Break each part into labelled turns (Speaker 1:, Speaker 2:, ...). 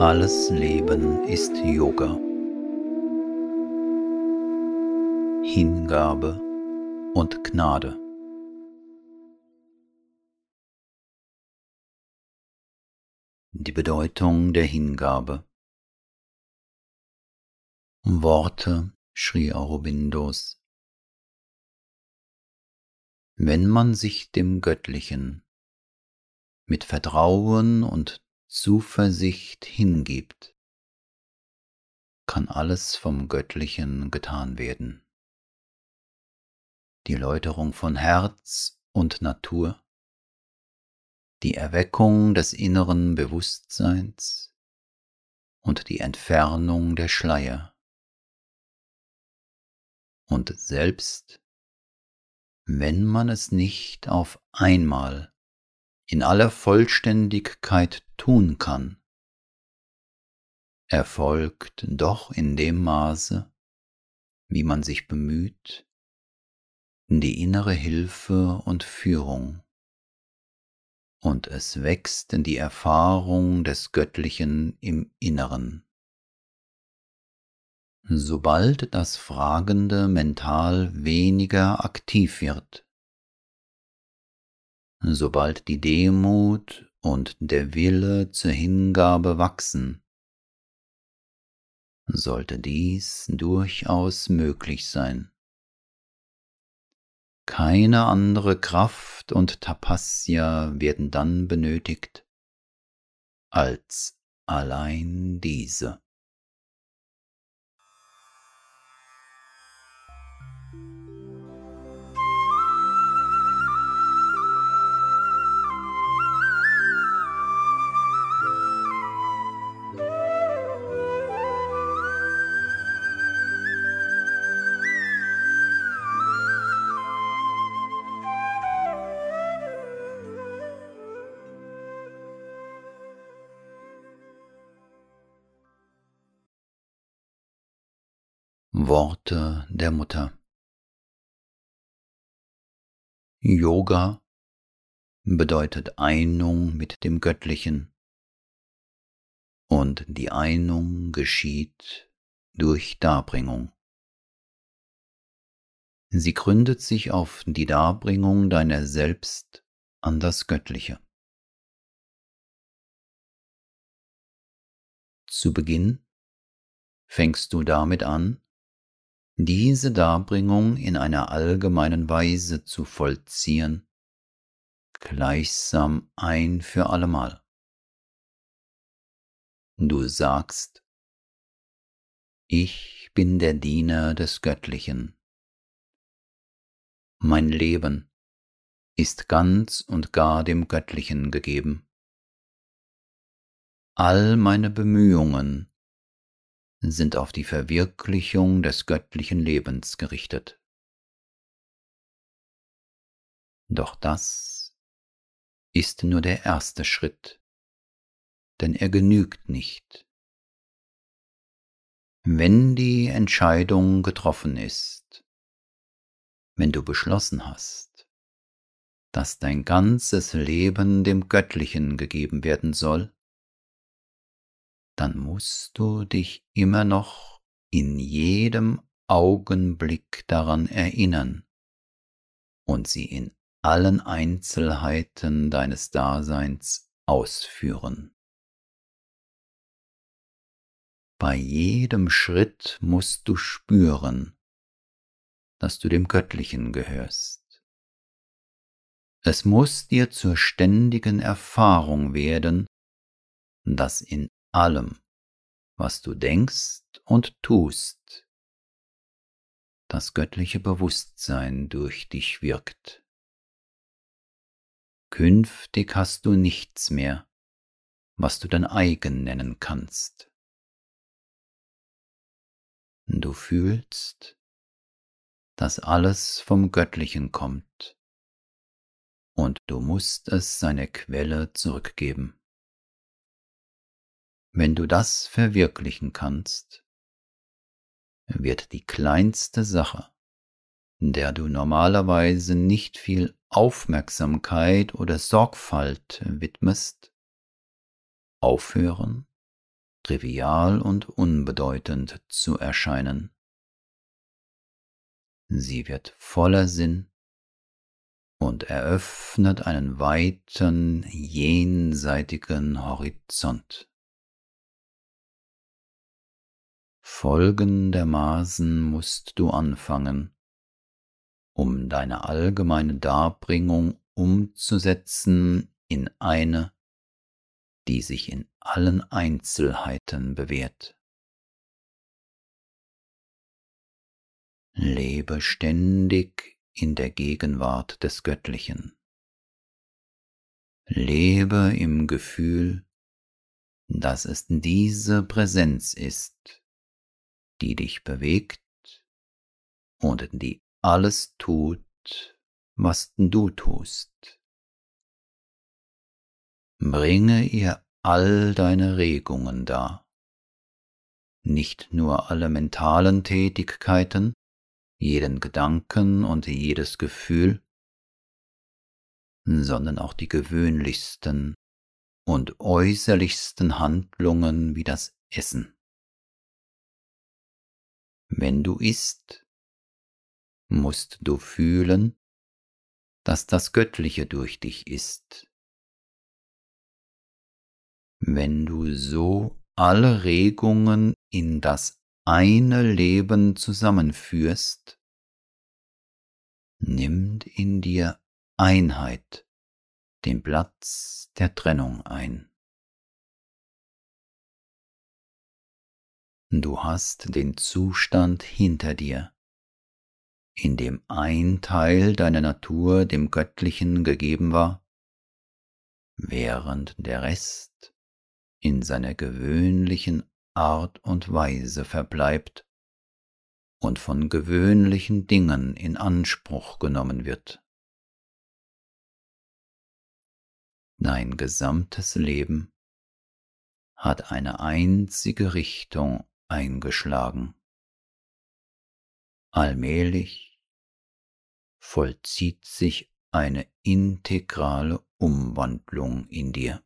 Speaker 1: Alles Leben ist Yoga. Hingabe und Gnade. Die Bedeutung der Hingabe. Worte Sri Aurobindos. Wenn man sich dem Göttlichen mit Vertrauen und Zuversicht hingibt, kann alles vom Göttlichen getan werden. Die Läuterung von Herz und Natur, die Erweckung des inneren Bewusstseins und die Entfernung der Schleier. Und selbst wenn man es nicht auf einmal in aller Vollständigkeit tun kann, erfolgt doch in dem Maße, wie man sich bemüht, die innere Hilfe und Führung, und es wächst in die Erfahrung des Göttlichen im Inneren. Sobald das Fragende mental weniger aktiv wird, sobald die Demut und der Wille zur Hingabe wachsen, sollte dies durchaus möglich sein. Keine andere Kraft und Tapasya werden dann benötigt als allein diese. Worte der Mutter. Yoga bedeutet Einung mit dem Göttlichen und die Einung geschieht durch Darbringung. Sie gründet sich auf die Darbringung deiner selbst an das Göttliche. Zu Beginn fängst du damit an, diese Darbringung in einer allgemeinen Weise zu vollziehen, gleichsam ein für allemal. Du sagst, ich bin der Diener des Göttlichen. Mein Leben ist ganz und gar dem Göttlichen gegeben. All meine Bemühungen sind auf die Verwirklichung des göttlichen Lebens gerichtet. Doch das ist nur der erste Schritt, denn er genügt nicht. Wenn die Entscheidung getroffen ist, wenn du beschlossen hast, dass dein ganzes Leben dem Göttlichen gegeben werden soll, dann musst du dich immer noch in jedem Augenblick daran erinnern und sie in allen Einzelheiten deines Daseins ausführen. Bei jedem Schritt musst du spüren, dass du dem Göttlichen gehörst. Es muss dir zur ständigen Erfahrung werden, dass in allem, was du denkst und tust, das göttliche Bewusstsein durch dich wirkt. Künftig hast du nichts mehr, was du dein eigen nennen kannst. Du fühlst, dass alles vom Göttlichen kommt, und du musst es seine Quelle zurückgeben. Wenn du das verwirklichen kannst, wird die kleinste Sache, der du normalerweise nicht viel Aufmerksamkeit oder Sorgfalt widmest, aufhören trivial und unbedeutend zu erscheinen. Sie wird voller Sinn und eröffnet einen weiten, jenseitigen Horizont. Folgendermaßen musst du anfangen, um deine allgemeine Darbringung umzusetzen in eine, die sich in allen Einzelheiten bewährt. Lebe ständig in der Gegenwart des Göttlichen. Lebe im Gefühl, dass es diese Präsenz ist, die dich bewegt und die alles tut, was du tust. Bringe ihr all deine Regungen dar, nicht nur alle mentalen Tätigkeiten, jeden Gedanken und jedes Gefühl, sondern auch die gewöhnlichsten und äußerlichsten Handlungen wie das Essen. Wenn du isst, musst du fühlen, dass das Göttliche durch dich ist. Wenn du so alle Regungen in das eine Leben zusammenführst, nimmt in dir Einheit den Platz der Trennung ein. Du hast den Zustand hinter dir, in dem ein Teil deiner Natur dem Göttlichen gegeben war, während der Rest in seiner gewöhnlichen Art und Weise verbleibt und von gewöhnlichen Dingen in Anspruch genommen wird. Dein gesamtes Leben hat eine einzige Richtung eingeschlagen. Allmählich vollzieht sich eine integrale Umwandlung in dir.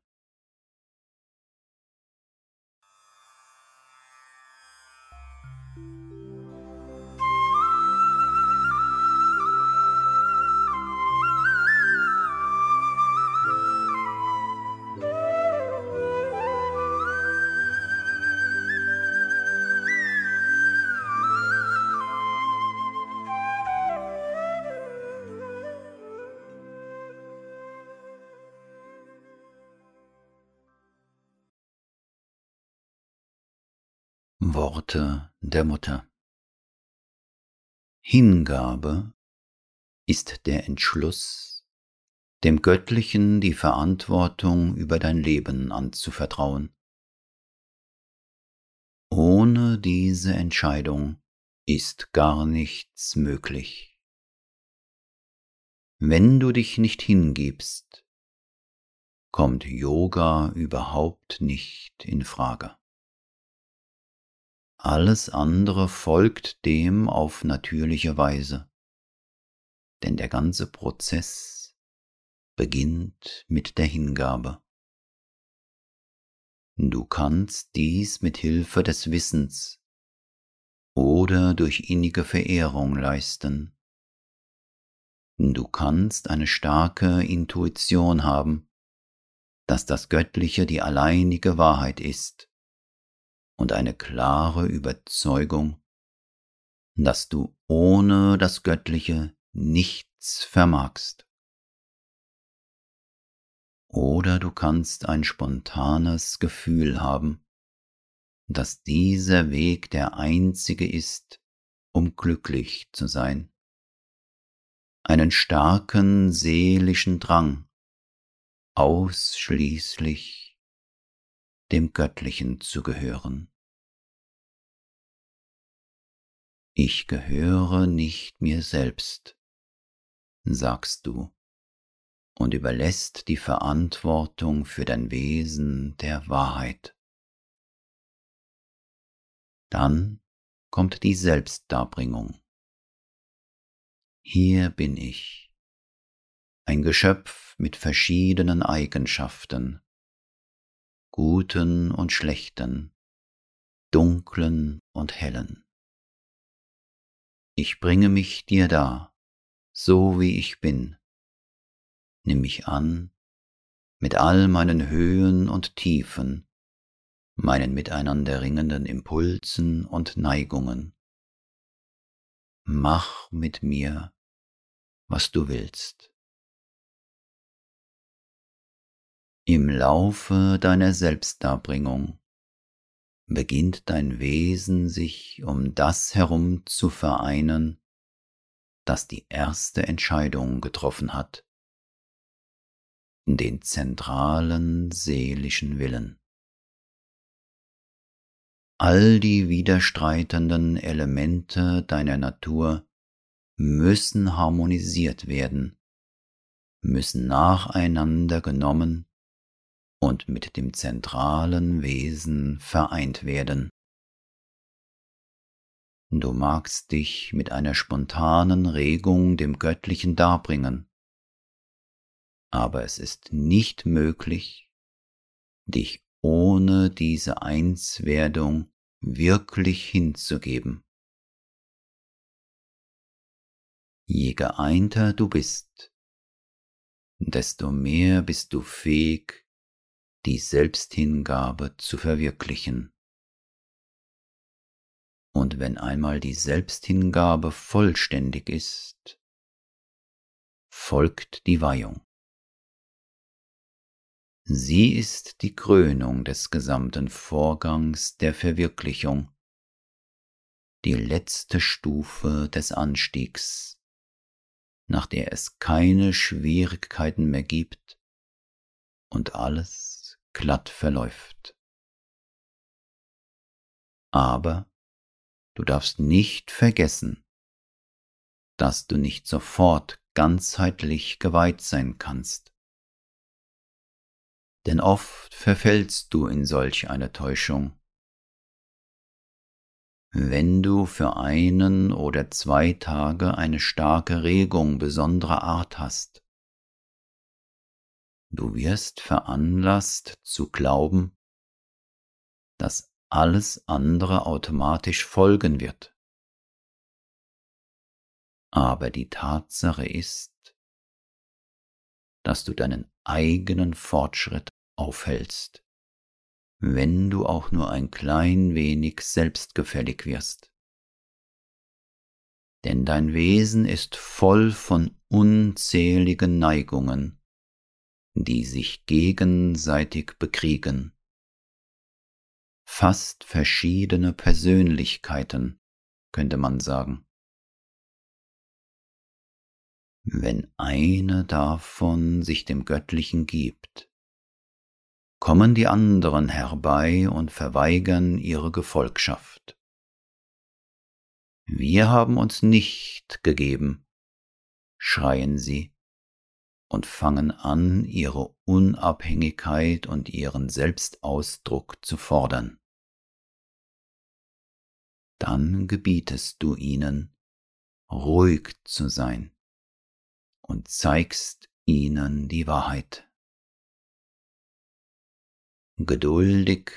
Speaker 1: Worte der Mutter. Hingabe ist der Entschluss, dem Göttlichen die Verantwortung über dein Leben anzuvertrauen. Ohne diese Entscheidung ist gar nichts möglich. Wenn du dich nicht hingibst, kommt Yoga überhaupt nicht in Frage. Alles andere folgt dem auf natürliche Weise. Denn der ganze Prozess beginnt mit der Hingabe. Du kannst dies mit Hilfe des Wissens oder durch innige Verehrung leisten. Du kannst eine starke Intuition haben, dass das Göttliche die alleinige Wahrheit ist und eine klare Überzeugung, dass du ohne das Göttliche nichts vermagst. Oder du kannst ein spontanes Gefühl haben, dass dieser Weg der einzige ist, um glücklich zu sein. Einen starken seelischen Drang, ausschließlich dem Göttlichen zu gehören. Ich gehöre nicht mir selbst, sagst du, und überlässt die Verantwortung für dein Wesen der Wahrheit. Dann kommt die Selbstdarbringung. Hier bin ich, ein Geschöpf mit verschiedenen Eigenschaften, guten und schlechten, dunklen und hellen. Ich bringe mich dir dar, so wie ich bin. Nimm mich an mit all meinen Höhen und Tiefen, meinen miteinander ringenden Impulsen und Neigungen. Mach mit mir, was du willst. Im Laufe deiner Selbstdarbringung beginnt dein Wesen sich um das herum zu vereinen, das die erste Entscheidung getroffen hat, den zentralen seelischen Willen. All die widerstreitenden Elemente deiner Natur müssen harmonisiert werden, müssen nacheinander genommen und mit dem zentralen Wesen vereint werden. Du magst dich mit einer spontanen Regung dem Göttlichen darbringen, aber es ist nicht möglich, dich ohne diese Einswerdung wirklich hinzugeben. Je geeinter du bist, desto mehr bist du fähig, die Selbsthingabe zu verwirklichen. Und wenn einmal die Selbsthingabe vollständig ist, folgt die Weihung. Sie ist die Krönung des gesamten Vorgangs der Verwirklichung, die letzte Stufe des Anstiegs, nach der es keine Schwierigkeiten mehr gibt und alles glatt verläuft. Aber du darfst nicht vergessen, dass du nicht sofort ganzheitlich geweiht sein kannst. Denn oft verfällst du in solch eine Täuschung. Wenn du für einen oder zwei Tage eine starke Regung besonderer Art hast, Du wirst veranlasst zu glauben, dass alles andere automatisch folgen wird. Aber die Tatsache ist, dass du deinen eigenen Fortschritt aufhältst, wenn du auch nur ein klein wenig selbstgefällig wirst. Denn dein Wesen ist voll von unzähligen Neigungen, die sich gegenseitig bekriegen. Fast verschiedene Persönlichkeiten, könnte man sagen. Wenn eine davon sich dem Göttlichen gibt, kommen die anderen herbei und verweigern ihre Gefolgschaft. Wir haben uns nicht gegeben, schreien sie und fangen an, ihre Unabhängigkeit und ihren Selbstausdruck zu fordern. Dann gebietest du ihnen, ruhig zu sein und zeigst ihnen die Wahrheit. Geduldig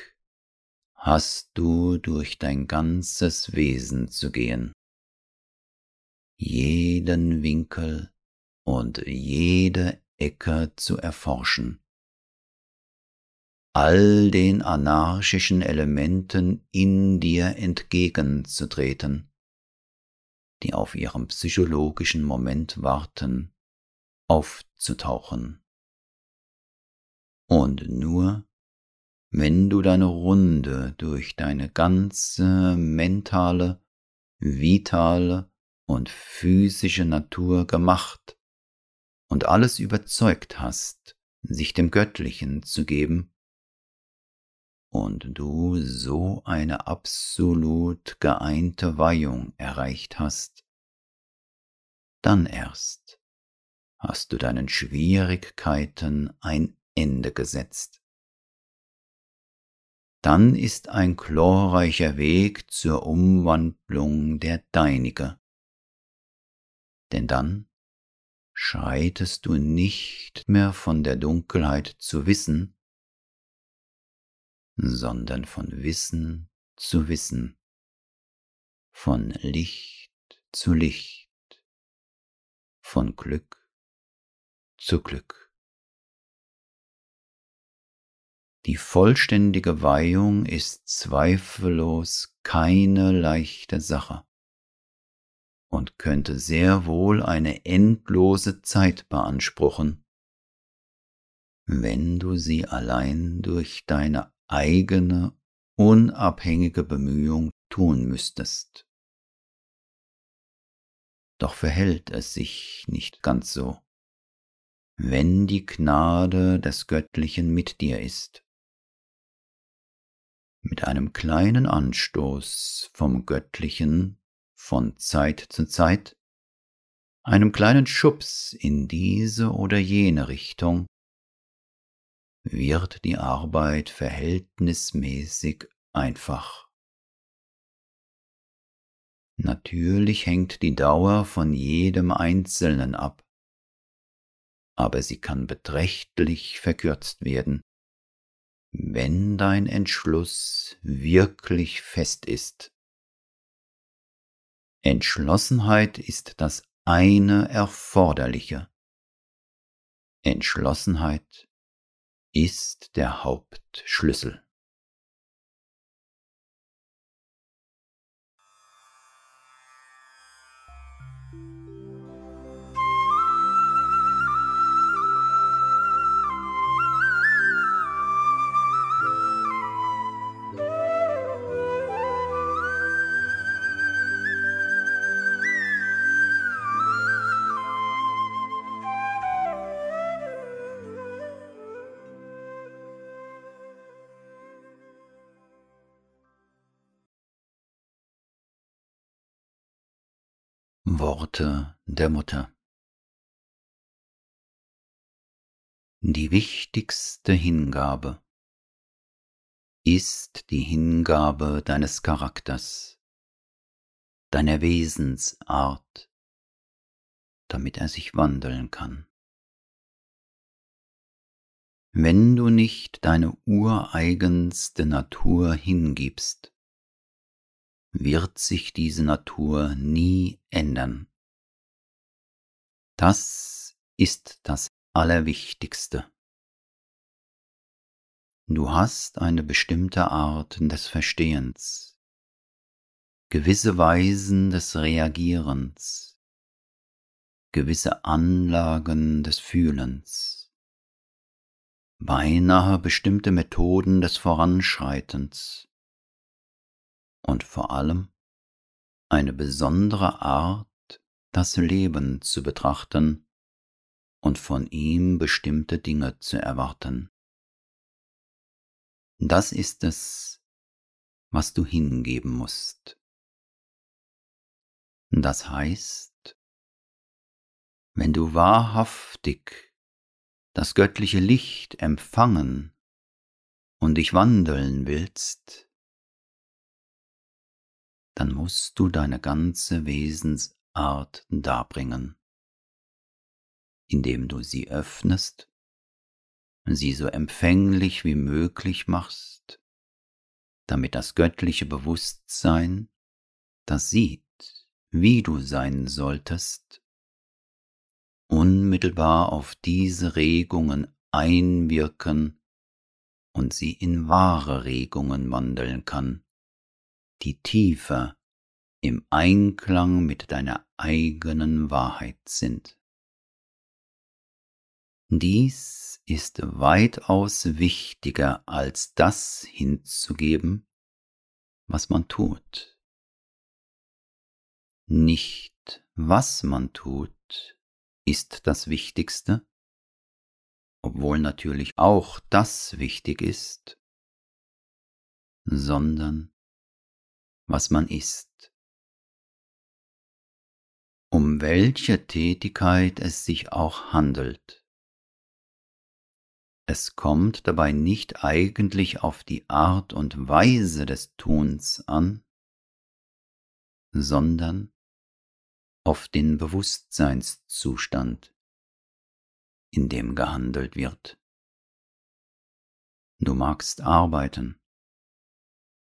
Speaker 1: hast du durch dein ganzes Wesen zu gehen, jeden Winkel und jede Ecke zu erforschen. All den anarchischen Elementen in dir entgegenzutreten, die auf ihrem psychologischen Moment warten, aufzutauchen. Und nur wenn du deine Runde durch deine ganze mentale, vitale und physische Natur gemacht und alles überzeugt hast, sich dem Göttlichen zu geben, und du so eine absolut geeinte Weihung erreicht hast, dann erst hast du deinen Schwierigkeiten ein Ende gesetzt. Dann ist ein glorreicher Weg zur Umwandlung der deinige. Denn dann schreitest du nicht mehr von der Dunkelheit zu Wissen, sondern von Wissen zu Wissen, von Licht zu Licht, von Glück zu Glück. Die vollständige Weihung ist zweifellos keine leichte Sache und könnte sehr wohl eine endlose Zeit beanspruchen, wenn du sie allein durch deine eigene unabhängige Bemühung tun müsstest. Doch verhält es sich nicht ganz so, wenn die Gnade des Göttlichen mit dir ist. Mit einem kleinen Anstoß vom Göttlichen von Zeit zu Zeit, einem kleinen Schubs in diese oder jene Richtung, wird die Arbeit verhältnismäßig einfach. Natürlich hängt die Dauer von jedem Einzelnen ab, aber sie kann beträchtlich verkürzt werden, wenn dein Entschluss wirklich fest ist. Entschlossenheit ist das eine Erforderliche. Entschlossenheit ist der Hauptschlüssel. Worte der Mutter. Die wichtigste Hingabe ist die Hingabe deines Charakters, deiner Wesensart, damit er sich wandeln kann. Wenn du nicht deine ureigenste Natur hingibst, wird sich diese Natur nie ändern. Das ist das Allerwichtigste. Du hast eine bestimmte Art des Verstehens, gewisse Weisen des Reagierens, gewisse Anlagen des Fühlens, beinahe bestimmte Methoden des Voranschreitens, und vor allem eine besondere Art, das Leben zu betrachten und von ihm bestimmte Dinge zu erwarten. Das ist es, was du hingeben musst. Das heißt, wenn du wahrhaftig das göttliche Licht empfangen und dich wandeln willst, dann musst du deine ganze Wesensart darbringen, indem du sie öffnest, sie so empfänglich wie möglich machst, damit das göttliche Bewusstsein, das sieht, wie du sein solltest, unmittelbar auf diese Regungen einwirken und sie in wahre Regungen wandeln kann die tiefer im Einklang mit deiner eigenen Wahrheit sind. Dies ist weitaus wichtiger als das hinzugeben, was man tut. Nicht was man tut, ist das Wichtigste, obwohl natürlich auch das wichtig ist, sondern was man ist. Um welche Tätigkeit es sich auch handelt. Es kommt dabei nicht eigentlich auf die Art und Weise des Tuns an, sondern auf den Bewusstseinszustand, in dem gehandelt wird. Du magst arbeiten,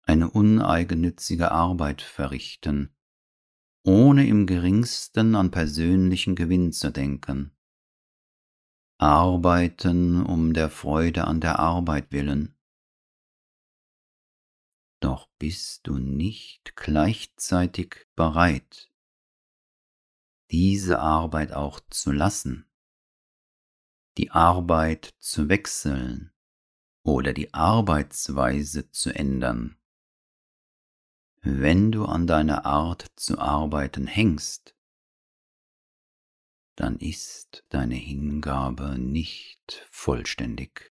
Speaker 1: eine uneigennützige Arbeit verrichten, ohne im geringsten an persönlichen Gewinn zu denken. Arbeiten um der Freude an der Arbeit willen. Doch bist du nicht gleichzeitig bereit, diese Arbeit auch zu lassen, die Arbeit zu wechseln oder die Arbeitsweise zu ändern. Wenn du an deiner Art zu arbeiten hängst, dann ist deine Hingabe nicht vollständig.